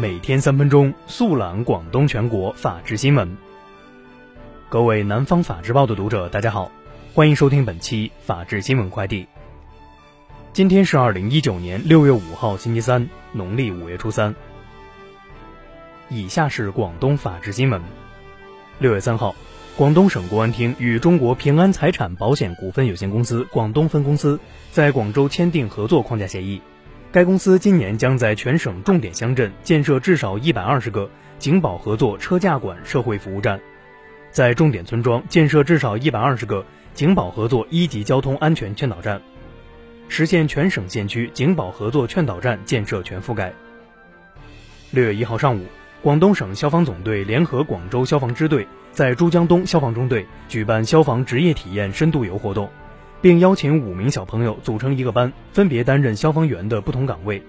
每天三分钟速览广东全国法治新闻。各位南方法制报的读者，大家好，欢迎收听本期法治新闻快递。今天是二零一九年六月五号，星期三，农历五月初三。以下是广东法治新闻。六月三号，广东省公安厅与中国平安财产保险股份有限公司广东分公司在广州签订合作框架协议。该公司今年将在全省重点乡镇建设至少一百二十个警保合作车驾管社会服务站，在重点村庄建设至少一百二十个警保合作一级交通安全劝导站，实现全省县区警保合作劝导站建设全覆盖。六月一号上午，广东省消防总队联合广州消防支队在珠江东消防中队举办消防职业体验深度游活动。并邀请五名小朋友组成一个班，分别担任消防员的不同岗位，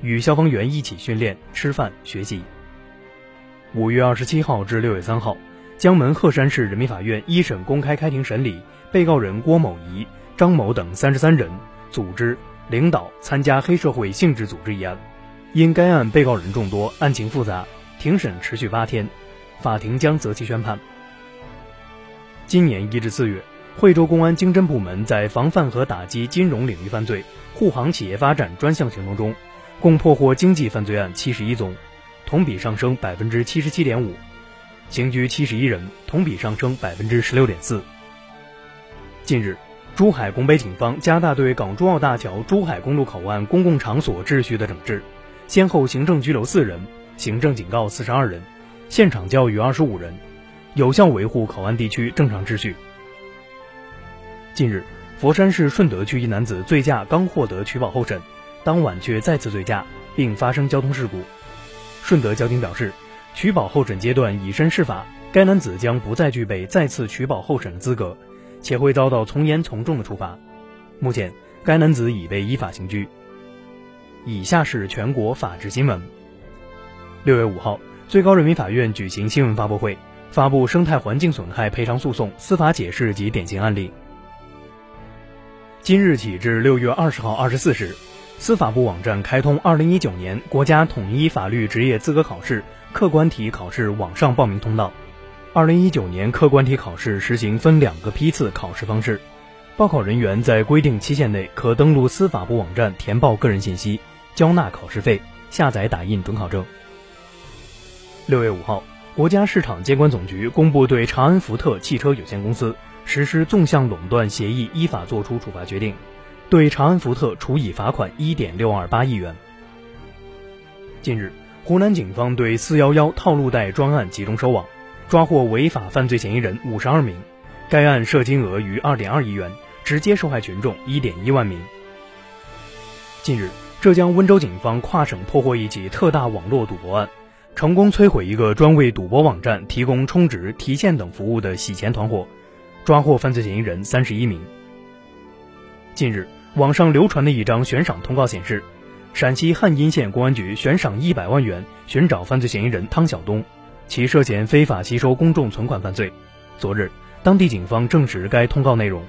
与消防员一起训练、吃饭、学习。五月二十七号至六月三号，江门鹤山市人民法院一审公开开庭审理被告人郭某仪、张某等三十三人组织、领导、参加黑社会性质组织一案。因该案被告人众多，案情复杂，庭审持续八天，法庭将择期宣判。今年一至四月。惠州公安经侦部门在防范和打击金融领域犯罪、护航企业发展专项行动中，共破获经济犯罪案七十一宗，同比上升百分之七十七点五，刑拘七十一人，同比上升百分之十六点四。近日，珠海拱北警方加大对港珠澳大桥珠海公路口岸公共场所秩序的整治，先后行政拘留四人，行政警告四十二人，现场教育二十五人，有效维护口岸地区正常秩序。近日，佛山市顺德区一男子醉驾刚获得取保候审，当晚却再次醉驾，并发生交通事故。顺德交警表示，取保候审阶段以身试法，该男子将不再具备再次取保候审的资格，且会遭到从严从重的处罚。目前，该男子已被依法刑拘。以下是全国法治新闻。六月五号，最高人民法院举行新闻发布会，发布生态环境损害赔偿诉讼司法解释及典型案例。今日起至六月二十号二十四时，司法部网站开通二零一九年国家统一法律职业资格考试客观题考试网上报名通道。二零一九年客观题考试实行分两个批次考试方式，报考人员在规定期限内可登录司法部网站填报个人信息，交纳考试费，下载打印准考证。六月五号，国家市场监管总局公布对长安福特汽车有限公司。实施纵向垄断协议，依法作出处罚决定，对长安福特处以罚款一点六二八亿元。近日，湖南警方对“四幺幺”套路贷专案集中收网，抓获违法犯罪嫌疑人五十二名，该案涉金额逾二点二亿元，直接受害群众一点一万名。近日，浙江温州警方跨省破获一起特大网络赌博案，成功摧毁一个专为赌博网站提供充值、提现等服务的洗钱团伙。抓获犯罪嫌疑人三十一名。近日，网上流传的一张悬赏通告显示，陕西汉阴县公安局悬赏一百万元寻找犯罪嫌疑人汤晓东，其涉嫌非法吸收公众存款犯罪。昨日，当地警方证实该通告内容。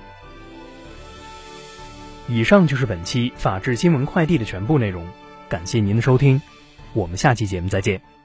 以上就是本期法治新闻快递的全部内容，感谢您的收听，我们下期节目再见。